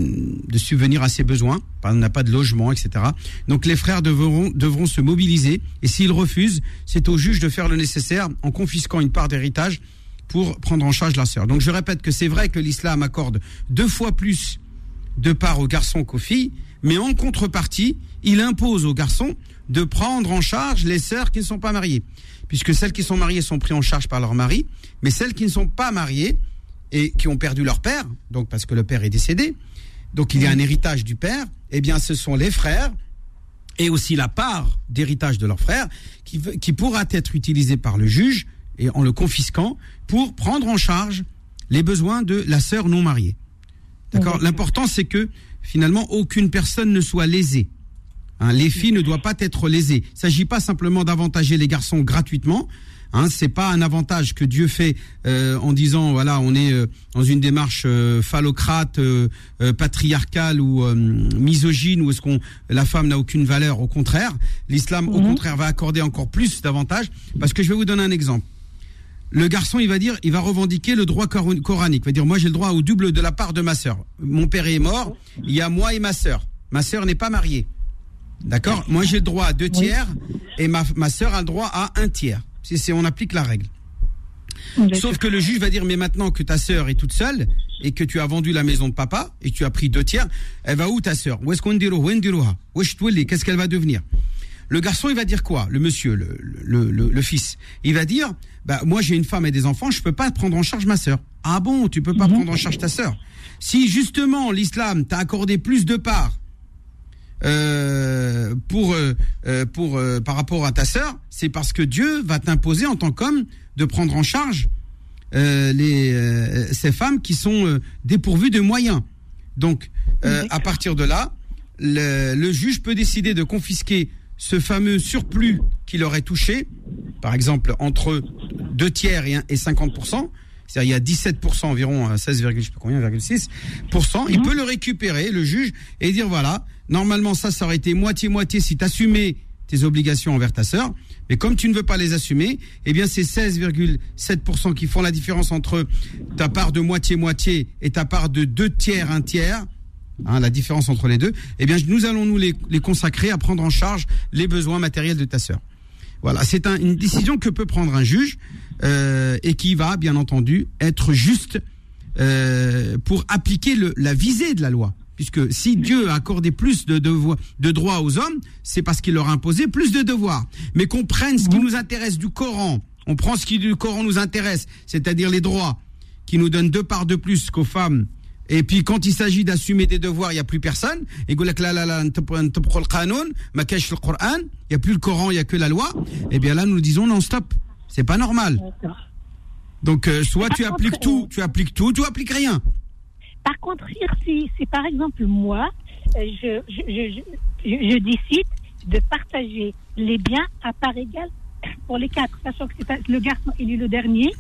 de subvenir à ses besoins, n'a pas de logement, etc. Donc les frères devront, devront se mobiliser et s'ils refusent, c'est au juge de faire le nécessaire en confisquant une part d'héritage pour prendre en charge la sœur. Donc je répète que c'est vrai que l'islam accorde deux fois plus de part aux garçons qu'aux filles, mais en contrepartie, il impose aux garçons de prendre en charge les sœurs qui ne sont pas mariées. Puisque celles qui sont mariées sont prises en charge par leur mari, mais celles qui ne sont pas mariées et qui ont perdu leur père, donc parce que le père est décédé, donc il y a un héritage du père, eh bien ce sont les frères et aussi la part d'héritage de leur frère qui, qui pourra être utilisée par le juge et en le confisquant pour prendre en charge les besoins de la sœur non mariée. D'accord. L'important, c'est que finalement, aucune personne ne soit lésée. Hein, les filles ne doivent pas être lésées. Il ne s'agit pas simplement d'avantager les garçons gratuitement. Hein, c'est pas un avantage que Dieu fait euh, en disant voilà on est euh, dans une démarche euh, phallocrate, patriarcale ou misogyne où est-ce qu'on la femme n'a aucune valeur. Au contraire, l'islam au Mhm. contraire va accorder encore plus d'avantages parce que je vais vous donner un exemple le garçon, il va dire, il va revendiquer le droit cor- coranique. Il va dire, moi, j'ai le droit au double de la part de ma sœur. Mon père est mort, il y a moi et ma sœur. Ma sœur n'est pas mariée. D'accord? Moi, j'ai le droit à deux tiers et ma, ma sœur a le droit à un tiers. Si on applique la règle. Sauf que le juge va dire, mais maintenant que ta sœur est toute seule et que tu as vendu la maison de papa et que tu as pris deux tiers, elle va où ta sœur? Où est-ce qu'on dirait Où est-ce Où est-ce que Qu'est-ce qu'elle va devenir? Le garçon, il va dire quoi? Le monsieur, le, le, le, le fils, il va dire, bah moi j'ai une femme et des enfants, je peux pas prendre en charge ma sœur. Ah bon, tu peux pas prendre en charge ta sœur? Si justement l'islam t'a accordé plus de parts euh, pour euh, euh, pour euh, par rapport à ta sœur, c'est parce que Dieu va t'imposer en tant qu'homme de prendre en charge euh, les euh, ces femmes qui sont euh, dépourvues de moyens. Donc euh, à partir de là, le, le juge peut décider de confisquer ce fameux surplus qu'il aurait touché, par exemple entre deux tiers et, un- et 50 c'est-à-dire il y a 17% environ, euh, 16, je sais pas combien, 6%, il peut le récupérer, le juge, et dire voilà, normalement ça, ça aurait été moitié-moitié si tu assumais tes obligations envers ta sœur, mais comme tu ne veux pas les assumer, eh bien c'est 16,7% qui font la différence entre ta part de moitié-moitié et ta part de deux tiers, un tiers, hein, la différence entre les deux, eh bien nous allons nous les, les consacrer à prendre en charge les besoins matériels de ta sœur. Voilà, c'est un- une décision que peut prendre un juge euh, et qui va, bien entendu, être juste euh, pour appliquer le, la visée de la loi. Puisque si Dieu a accordé plus de, devoirs- de droits aux hommes, c'est parce qu'il leur a imposé plus de devoirs. Mais qu'on prenne ce qui nous intéresse du Coran, on prend ce qui du Coran nous intéresse, c'est-à-dire les droits, qui nous donnent deux parts de plus qu'aux femmes. Et puis quand il s'agit d'assumer des devoirs, il n'y a plus personne. Et là là là, le Coran, il n'y a plus le Coran, il n'y a que la loi. Et bien là, nous disons non stop. C'est pas normal. Donc euh, soit tu appliques tout, tu appliques tout, tu appliques rien. Par contre, si c'est par exemple moi, euh, je, décide de partager les biens à part égale pour les quatre, sachant que pas, le garçon il est le dernier,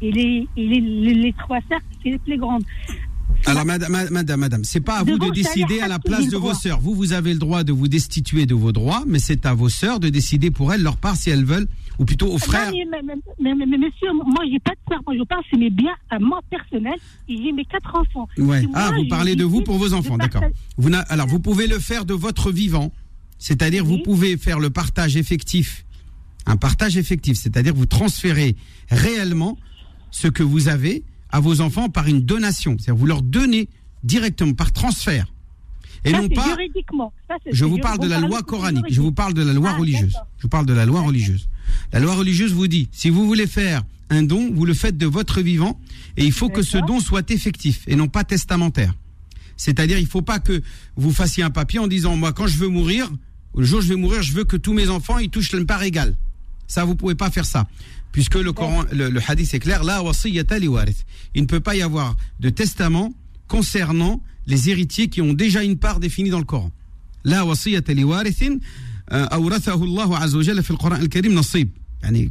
et les, les, les trois sœurs c'est les plus grandes. Alors madame, ma- madame, madame, c'est pas à vous de décider à la place de vos sœurs. Vous, vous avez le droit de vous destituer de vos droits, mais c'est à vos sœurs de décider pour elles leur part si elles veulent, ou plutôt aux frères. Mais, mais, mais, monsieur, moi j'ai pas de moi je parle c'est mes biens à moi personnel et j'ai mes quatre enfants. Ouais. Ah, vous parlez de vous pour vos enfants, d'accord. Vous alors, vous pouvez le faire de votre vivant, c'est-à-dire vous pouvez faire le partage effectif, un partage effectif, c'est-à-dire vous transférez réellement ce que vous avez à vos enfants par une donation, c'est-à-dire vous leur donnez directement par transfert, et Ça, non pas. juridiquement. Ça, Je vous parle de la loi de coranique. Je vous parle de la loi Ah, religieuse. Je vous parle de la loi religieuse. La loi religieuse vous dit, si vous voulez faire un don, vous le faites de votre vivant, et il faut que ce don soit effectif et non pas testamentaire. C'est-à-dire, il faut pas que vous fassiez un papier en disant, moi, quand je veux mourir, le jour où je vais mourir, je veux que tous mes enfants ils touchent une part égale. Ça, vous pouvez pas faire ça. Puisque le, Coran, le, hadith est clair. Il ne peut pas y avoir de testament concernant les héritiers qui ont déjà une part définie dans le Coran. La euh, al-Coran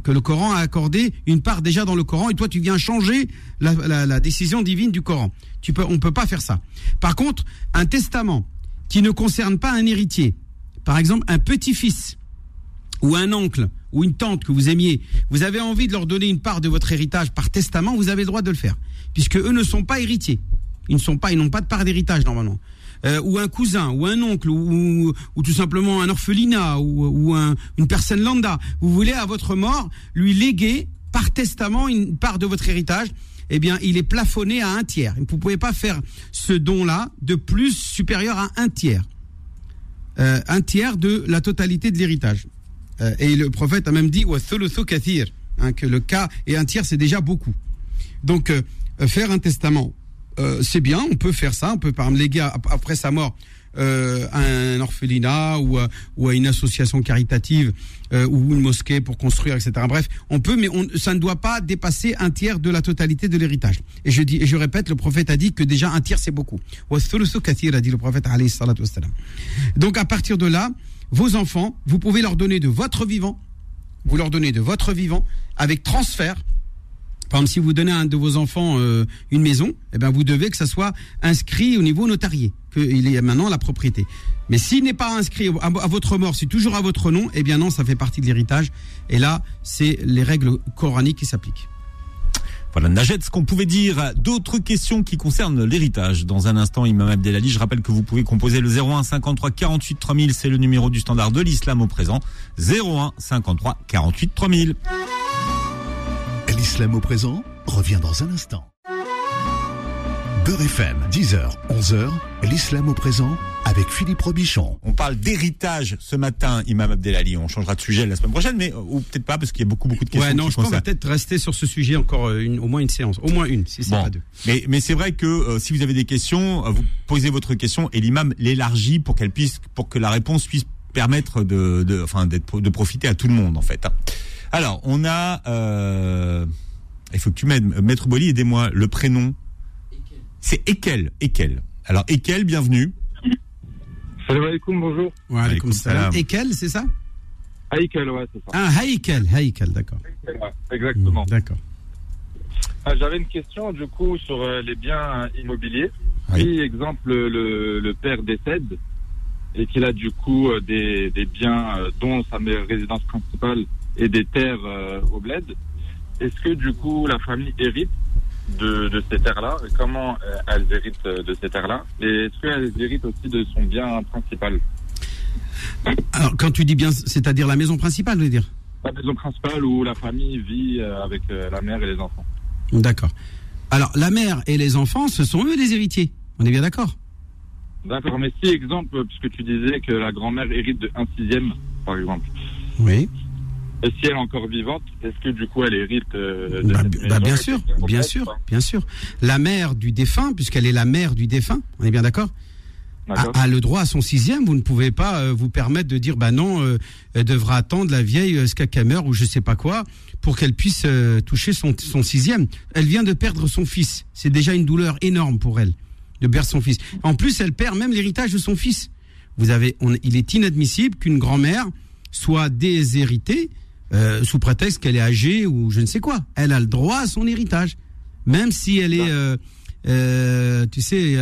que le Coran a accordé une part déjà dans le Coran et toi tu viens changer la, décision divine du Coran. On ne peut pas faire ça. Par contre, un testament qui ne concerne pas un héritier, par exemple un petit-fils, ou un oncle ou une tante que vous aimiez, vous avez envie de leur donner une part de votre héritage par testament, vous avez le droit de le faire, puisque eux ne sont pas héritiers. Ils ne sont pas, ils n'ont pas de part d'héritage normalement. Euh, ou un cousin, ou un oncle, ou, ou tout simplement un orphelinat, ou, ou un- une personne lambda. Vous voulez à votre mort lui léguer par testament une part de votre héritage. Eh bien, il est plafonné à un tiers. Vous ne pouvez pas faire ce don-là de plus supérieur à un tiers. Euh, un tiers de la totalité de l'héritage. Euh, et le prophète a même dit hein, que le cas et un tiers c'est déjà beaucoup. Donc euh, euh, faire un testament, c'est bien, on peut faire ça, on peut par exemple léguer ap- après sa mort à un orphelinat ou à, une association caritative ou une mosquée pour construire, etc. Bref, on peut, mais ça ne doit pas dépasser un tiers de la totalité de l'héritage. Et je dis, et je répète, le prophète a dit que déjà un tiers c'est beaucoup. A dit le prophète. Donc à partir de là, vos enfants, vous pouvez leur donner de votre vivant, vous leur donnez de votre vivant avec transfert. Par exemple, si vous donnez à un de vos enfants euh, une maison, eh ben vous devez que ça soit inscrit au niveau notarié, qu'il est maintenant la propriété. Mais s'il n'est pas inscrit à, à votre mort, c'est toujours à votre nom, eh bien non, ça fait partie de l'héritage. Et là, c'est les règles coraniques qui s'appliquent. Voilà, Najet, ce qu'on pouvait dire. D'autres questions qui concernent l'héritage. Dans un instant, Imam Abdelali, je rappelle que vous pouvez composer le 01 53 48 3000, c'est le numéro du standard de l'islam au présent. 01 53 48 3000. L'islam au présent revient dans un instant. Beurre FM, 10h, 11h, l'islam au présent avec Philippe Robichon. On parle d'héritage ce matin, Imam Abdelali. On changera de sujet la semaine prochaine, mais euh, ou peut-être pas parce qu'il y a beaucoup beaucoup de questions. Ouais, non, je pense qu'on va concernent- peut-être rester sur ce sujet encore euh, une, au moins une séance, au moins une, si c'est Bon. pas deux. Mais, mais c'est vrai que euh, si vous avez des questions, euh, vous posez votre question et l'imam l'élargit pour qu'elle puisse, pour que la réponse puisse permettre de, de, enfin, d'être, de profiter à tout le monde en fait. Alors, on a, euh, il faut que tu m'aides, Maître Boli, aidez-moi. Le prénom, c'est Ekel, Ekel. Alors Ekel, bienvenue. Salam alaikum, bonjour. Wa alaykoum salam. quel, c'est ça Haïkel, ouais, c'est ça. Ah, Haïkel, Haïkel, d'accord. Ouais, exactement. D'accord. Ah, J'avais une question, du coup, sur euh, les biens immobiliers. Oui. Si, exemple, le, le père décède et qu'il a, du coup, euh, des, des biens, euh, dont sa résidence principale et des terres euh, au bled, est-ce que, du coup, la famille hérite de, de ces terres-là Et Comment euh, elles héritent euh, de ces terres-là Et est-ce qu'elles héritent aussi de son bien principal? Alors, quand tu dis bien, c'est-à-dire la maison principale, je veux dire? La maison principale où la famille vit euh, avec la mère et les enfants. D'accord. Alors, la mère et les enfants, ce sont eux les héritiers. On est bien d'accord? D'accord, mais si, exemple, puisque tu disais que la grand-mère hérite de 1 sixième, par exemple, Oui. Et si elle est encore vivante, est-ce que du coup elle hérite euh, de Bah, cette bah, bien sûr, bien sûr, bien sûr. La mère du défunt, puisqu'elle est la mère du défunt, on est bien d'accord? A, le droit à son sixième. Vous ne pouvez pas euh, vous permettre de dire, bah non, euh, elle devra attendre la vieille euh, Skakamer ou je sais pas quoi pour qu'elle puisse euh, toucher son, son sixième. Elle vient de perdre son fils. C'est déjà une douleur énorme pour elle de perdre son fils. En plus, elle perd même l'héritage de son fils. Vous avez, on- il est inadmissible qu'une grand-mère soit déshéritée euh, sous prétexte qu'elle est âgée ou je ne sais quoi. Elle a le droit à son héritage, même si elle est, euh, euh, tu sais,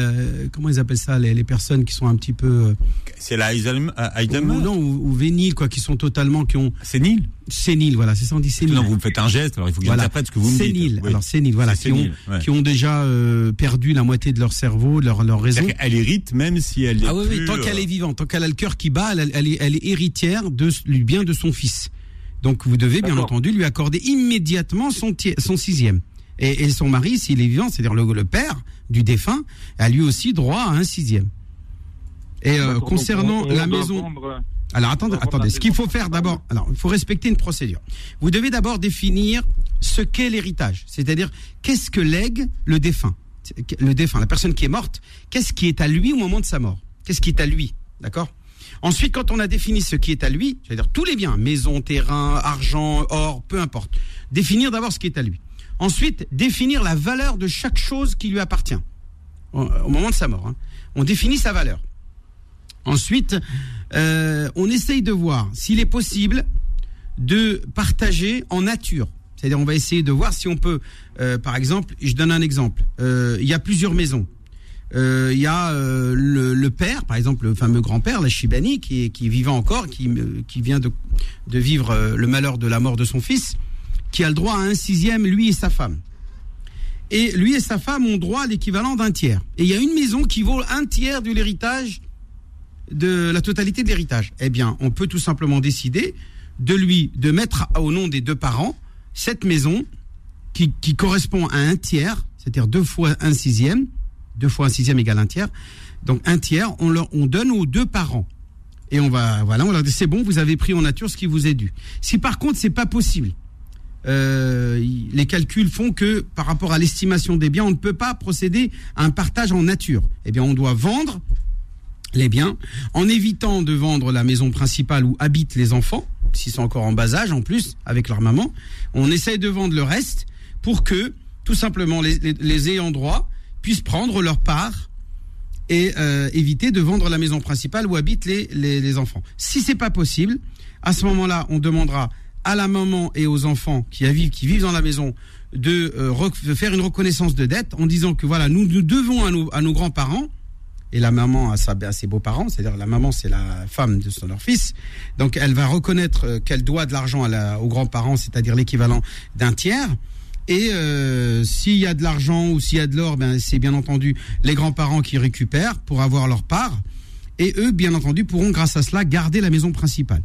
comment ils appellent ça, les, les personnes qui sont un petit peu C'est la Heidem- ou, non ou, ou véniles, quoi, qui sont totalement, qui ont C'est Nil. séniles, voilà, c'est ça on dit. Non, vous me faites un geste, alors il faut que Voilà. j'interprète ce que vous me dites. séniles, Oui. alors séniles, voilà, qui ont, sénile, ouais. qui ont déjà perdu la moitié de leur cerveau, de leur, leur raison. Qu'elle hérite même si elle est Ah oui, oui, tant qu'elle est vivante, tant qu'elle a le cœur qui bat, elle, elle est, elle est héritière de, du bien de son fils. Donc vous devez bien entendu lui accorder immédiatement son, sixième. Et, et son mari, s'il est vivant, c'est-à-dire le, le père du défunt, a lui aussi droit à un sixième. Et euh, concernant la maison... prendre- Alors attendez, attendez. Ce qu'il faut faire d'abord, alors il faut respecter une procédure. Vous devez d'abord définir ce qu'est l'héritage, c'est-à-dire qu'est-ce que lègue le défunt, le défunt, la personne qui est morte. Qu'est-ce qui est à lui au moment de sa mort? Qu'est-ce qui est à lui, d'accord? Ensuite, quand on a défini ce qui est à lui, c'est-à-dire tous les biens, maison, terrain, argent, or, peu importe, définir d'abord ce qui est à lui. Ensuite, définir la valeur de chaque chose qui lui appartient au, moment de sa mort. hein. On définit sa valeur. Ensuite, euh, on essaye de voir s'il est possible de partager en nature. C'est-à-dire, on va essayer de voir si on peut, euh, par exemple, je donne un exemple. Euh, il y a plusieurs maisons. Euh, Il y a euh, le, le père, par exemple, le fameux grand-père, la Shibani, qui qui est vivant encore, qui, me- qui vient de de vivre euh, le malheur de la mort de son fils, qui a le droit à un sixième, lui et sa femme. Et lui et sa femme ont droit à l'équivalent d'un tiers. Et il y a une maison qui vaut un tiers de l'héritage, de la totalité de l'héritage. Eh bien, on peut tout simplement décider de lui, de mettre au nom des deux parents cette maison qui, qui correspond à un tiers, c'est-à-dire deux fois un sixième, deux fois un sixième égale un tiers. Donc un tiers, on leur, on donne aux deux parents. Et on va, voilà, on leur dit c'est bon, vous avez pris en nature ce qui vous est dû. Si par contre c'est pas possible, euh, les calculs font que par rapport à l'estimation des biens, on ne peut pas procéder à un partage en nature. Eh bien, on doit vendre les biens en évitant de vendre la maison principale où habitent les enfants, s'ils sont encore en bas âge en plus, avec leur maman. On essaye de vendre le reste pour que, tout simplement, les, les- les ayants droit puissent prendre leur part et euh, éviter de vendre la maison principale où habitent les, les, enfants. Si c'est pas possible, à ce moment-là, on demandera à la maman et aux enfants qui vivent, qui vivent dans la maison de, euh, de faire une reconnaissance de dette en disant que voilà, nous, nous devons à nos, à nos grands-parents et la maman à, ses beaux-parents, c'est-à-dire la maman c'est la femme de son leur fils, donc elle va reconnaître euh, qu'elle doit de l'argent aux grands-parents, c'est-à-dire l'équivalent d'un tiers. Et euh, s'il y a de l'argent ou s'il y a de l'or, ben c'est bien entendu les grands-parents qui récupèrent pour avoir leur part. Et eux, bien entendu, pourront grâce à cela garder la maison principale.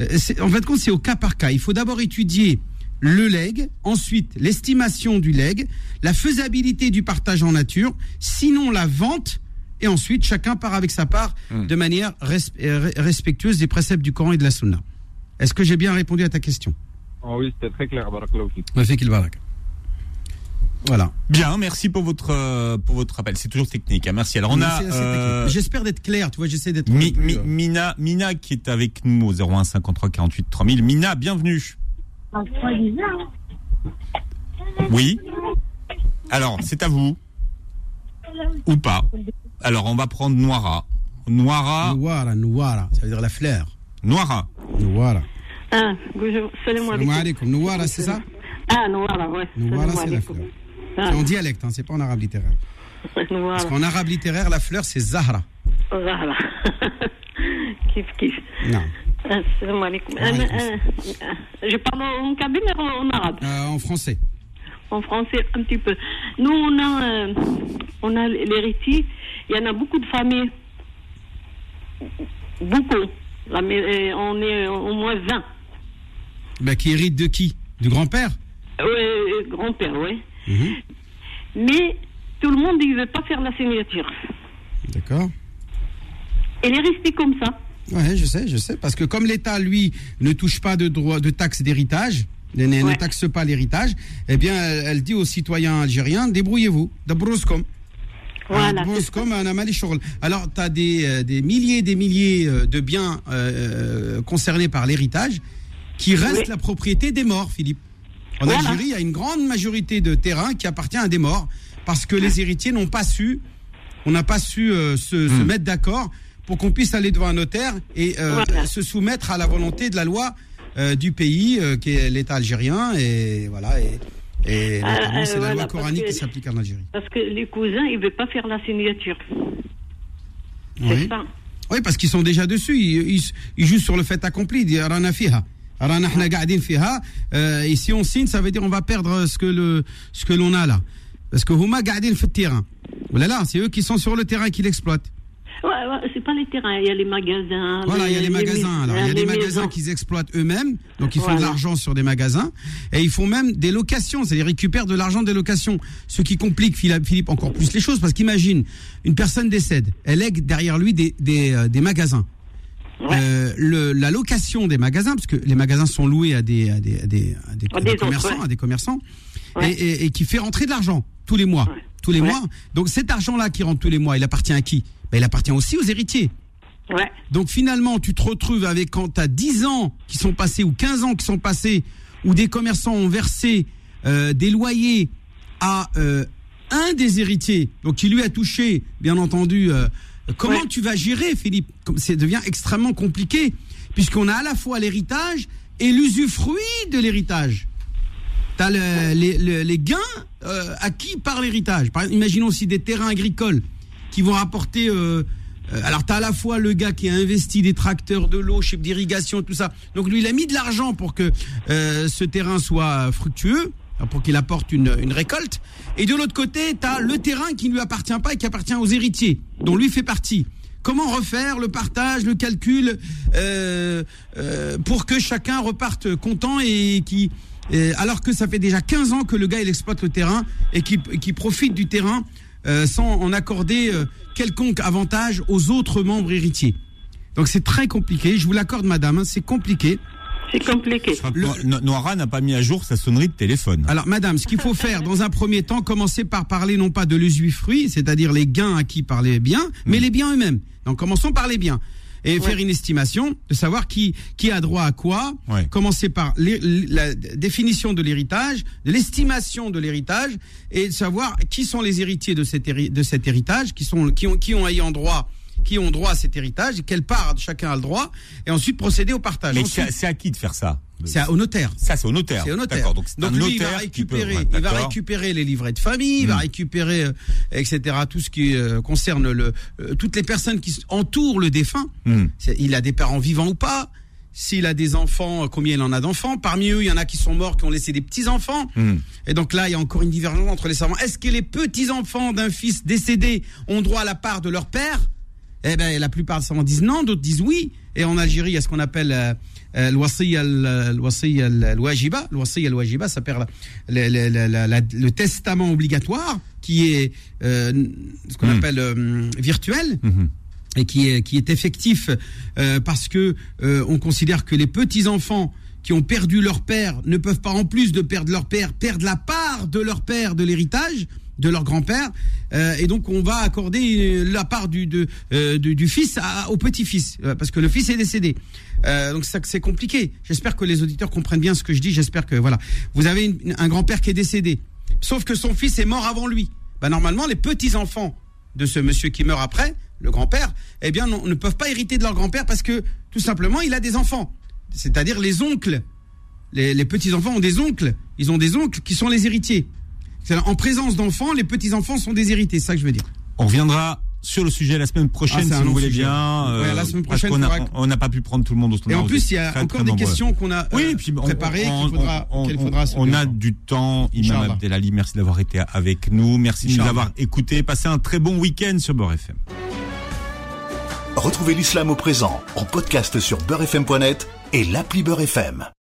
Euh, c'est- En fait, compte, c'est au cas par cas. Il faut d'abord étudier le leg, ensuite l'estimation du leg, la faisabilité du partage en nature, sinon la vente, et ensuite chacun part avec sa part de manière res- euh, respectueuse des préceptes du Coran et de la Sunna. Est-ce que j'ai bien répondu à ta question? Oh oui, c'était très clair, Barakallahu Voilà. Bien, merci pour votre euh, pour votre appel. C'est toujours technique. hein. Merci. Alors on a euh. J'espère d'être clair, tu vois, j'essaie d'être. Mi- Mi- euh, Mina Mina qui est avec nous au 01 53 48 3000. Mina, bienvenue. Oui. Alors, c'est à vous ou pas Alors, on va prendre Noira. Noira, Nouara, Nouara, ça veut dire la fleur. Noira. Nouara. Ah, bonjour. Salam alaikum. Nouara, c'est ça? Ah, Nouara, ouais. Salam c'est la fleur. Ah, C'est en dialecte, hein, c'est pas en arabe littéraire. Parce Nouara. qu'en arabe littéraire, la fleur, c'est Zahra. Voilà. Kif, kif. Non. Ah, Salam alaikum. Ah, ah, ah, Je parle en kabyle ou en arabe? Euh, en français. En français, un petit peu. Nous, on a, euh, on a l'héritier. Il y en a beaucoup de familles. Beaucoup. Mais- euh, on est au moins 20. Bah, qui hérite de qui? Du grand-père? Oui, grand-père, oui. Mhm. Mais tout le monde, ne veut pas faire la signature. D'accord. Elle est restée comme ça. Ouais, je sais, je sais. Parce que comme l'État, lui, ne touche pas de droit de taxe d'héritage, ne, ne- ne Ouais. taxe pas l'héritage, eh bien, elle, elle dit aux citoyens algériens, débrouillez-vous. Dabrouskom. Voilà. Un amali shoghl. Alors, tu as des, euh, des milliers et des milliers euh, de biens euh, euh, concernés par l'héritage qui restent Oui. la propriété des morts, Philippe. En Voilà. Algérie, il y a une grande majorité de terrains qui appartient à des morts parce que les héritiers n'ont pas su, on n'a pas su euh, se, se mettre d'accord pour qu'on puisse aller devant un notaire et euh, Voilà. se soumettre à la volonté de la loi euh, du pays euh, qui est l'État algérien et voilà et, et Ah, notamment, euh, c'est la loi coranique que- qui s'applique en Algérie. Parce que les cousins, ils ne veulent pas faire la signature. C'est Oui. ça. Oui, parce qu'ils sont déjà dessus. Ils, ils- ils jouent sur le fait accompli. Ils Euh, Et si on signe, ça veut dire on va perdre ce que le ce que l'on a là. Parce que huma qa'adin fait terrain. Voilà là, c'est eux qui sont sur le terrain et qui l'exploitent. Ouais, ouais, c'est pas les terrains, il y a les magasins. Voilà, il y a les magasins. Il y a les des magasins qu'ils exploitent eux-mêmes, donc ils font de l'argent sur des magasins, et ils font même des locations, c'est-à-dire ils récupèrent de l'argent des locations, ce qui complique Philippe Philippe, encore plus les choses, parce qu'imagine, une personne décède, elle lègue derrière lui des, des, euh, des magasins. Ouais. Euh, le, la location des magasins, parce que les magasins sont loués à des, à des, à des, à des- À à des des autres, commerçants, ouais. à des commerçants, Ouais. et, et- et qui fait rentrer de l'argent tous les mois, tous les mois. Donc cet argent-là qui rentre tous les mois, il appartient à qui? Ben, Il appartient aussi aux héritiers. Donc finalement, tu te retrouves avec quand tu as 10 ans qui sont passés ou 15 ans qui sont passés où des commerçants ont versé euh, des loyers à euh, un des héritiers, donc qui lui a touché, bien entendu. Comment Ouais. tu vas gérer, Philippe Comme Ça devient extrêmement compliqué puisqu'on a à la fois l'héritage et l'usufruit de l'héritage. T'as le, les, le- les gains euh, acquis par l'héritage. Par exemple, imaginons aussi des terrains agricoles qui vont rapporter euh, euh, alors t'as à la fois le gars qui a investi des tracteurs de l'eau, chef d'irrigation, tout ça. Donc lui, il a mis de l'argent pour que euh, ce terrain soit fructueux, pour qu'il apporte une, une récolte. Et de l'autre côté, t'as le terrain qui ne lui appartient pas et qui appartient aux héritiers, dont lui fait partie. Comment refaire le partage, le calcul, euh, euh, pour que chacun reparte content et qui, euh, alors que ça fait déjà 15 ans que le gars il exploite le terrain et qui, qui profite du terrain euh, sans en accorder euh, quelconque avantage aux autres membres héritiers. Donc c'est très compliqué. Je vous l'accorde, madame, hein, c'est compliqué. C'est compliqué. No- Noira n'a pas mis à jour sa sonnerie de téléphone. Alors, madame, ce qu'il faut faire dans un premier temps, commencer par parler non pas de l'usufruit, c'est-à-dire les gains acquis par les biens, mais les biens eux-mêmes. Donc, commençons par les biens. Et faire une estimation de savoir qui, qui a droit à quoi. Ouais. Commencer par la définition de l'héritage, de l'estimation de l'héritage, et de savoir qui sont les héritiers de cet, héri- de cet héritage, qui sont, qui ont, qui ont ayant droit, qui ont droit à cet héritage, et quelle part chacun a le droit, et ensuite procéder au partage. Mais c'est à qui de faire ça? c'est au notaire. Ça, c'est au notaire. C'est au notaire. Donc, lui, il va peut- récupérer, il va récupérer les livrets de famille, il va Mm. récupérer, euh, etc. Tout ce qui euh, concerne le, euh, toutes les personnes qui entourent le défunt. Hmm. C'est- Il a des parents vivants ou pas? S'il a des enfants, combien il en a d'enfants? Parmi eux, il y en a qui sont morts, qui ont laissé des petits enfants. Hmm. Et donc là, il y a encore une divergence entre les savants. Est-ce que les petits enfants d'un fils décédé ont droit à la part de leur père? Eh ben, la plupart des savants disent non, d'autres disent oui. Et en Algérie, il y a ce qu'on appelle euh, euh, al-wajiba. L'wasiyya al-wajiba, ça perd le- la- la- le testament obligatoire qui est euh, ce qu'on Mm. appelle euh, virtuel Mhm. et qui est qui est effectif euh, parce que euh, on considère que les petits enfants qui ont perdu leur père ne peuvent pas en plus de perdre leur père perdre la part de leur père de l'héritage de leur grand-père euh, et donc on va accorder la part du de, euh, du, fils au petit-fils euh, parce que le fils est décédé donc c'est compliqué j'espère que les auditeurs comprennent bien ce que je dis j'espère que voilà vous avez un grand-père qui est décédé sauf que son fils est mort avant lui bah, normalement les petits enfants de ce monsieur qui meurt après, le grand-père, eh bien, ne peuvent pas hériter de leur grand-père parce que, tout simplement, il a des enfants. C'est-à-dire les oncles. Les, les petits-enfants ont des oncles. Ils ont des oncles qui sont les héritiers. En présence d'enfants, les petits-enfants sont des héritiers. C'est ça que je veux dire. On reviendra sur le sujet la semaine Ah, prochaine, un si vous voulez sujet. bien. euh, Ouais, la semaine parce prochaine, faudra- on n'a pas pu prendre tout le monde au Et en plus, il y a très, encore très des nombreux. questions qu'on a Oui, euh, et puis on- préparées on- qu'il faudra, on, il on- faudra se on a du temps. Imam. Abdelali, merci d'avoir été avec nous. Merci de nous avoir écoutés. Passez un très bon week-end sur Beurre FM. Retrouvez l'islam au présent en podcast sur beurrefm.net et l'appli Beurre FM.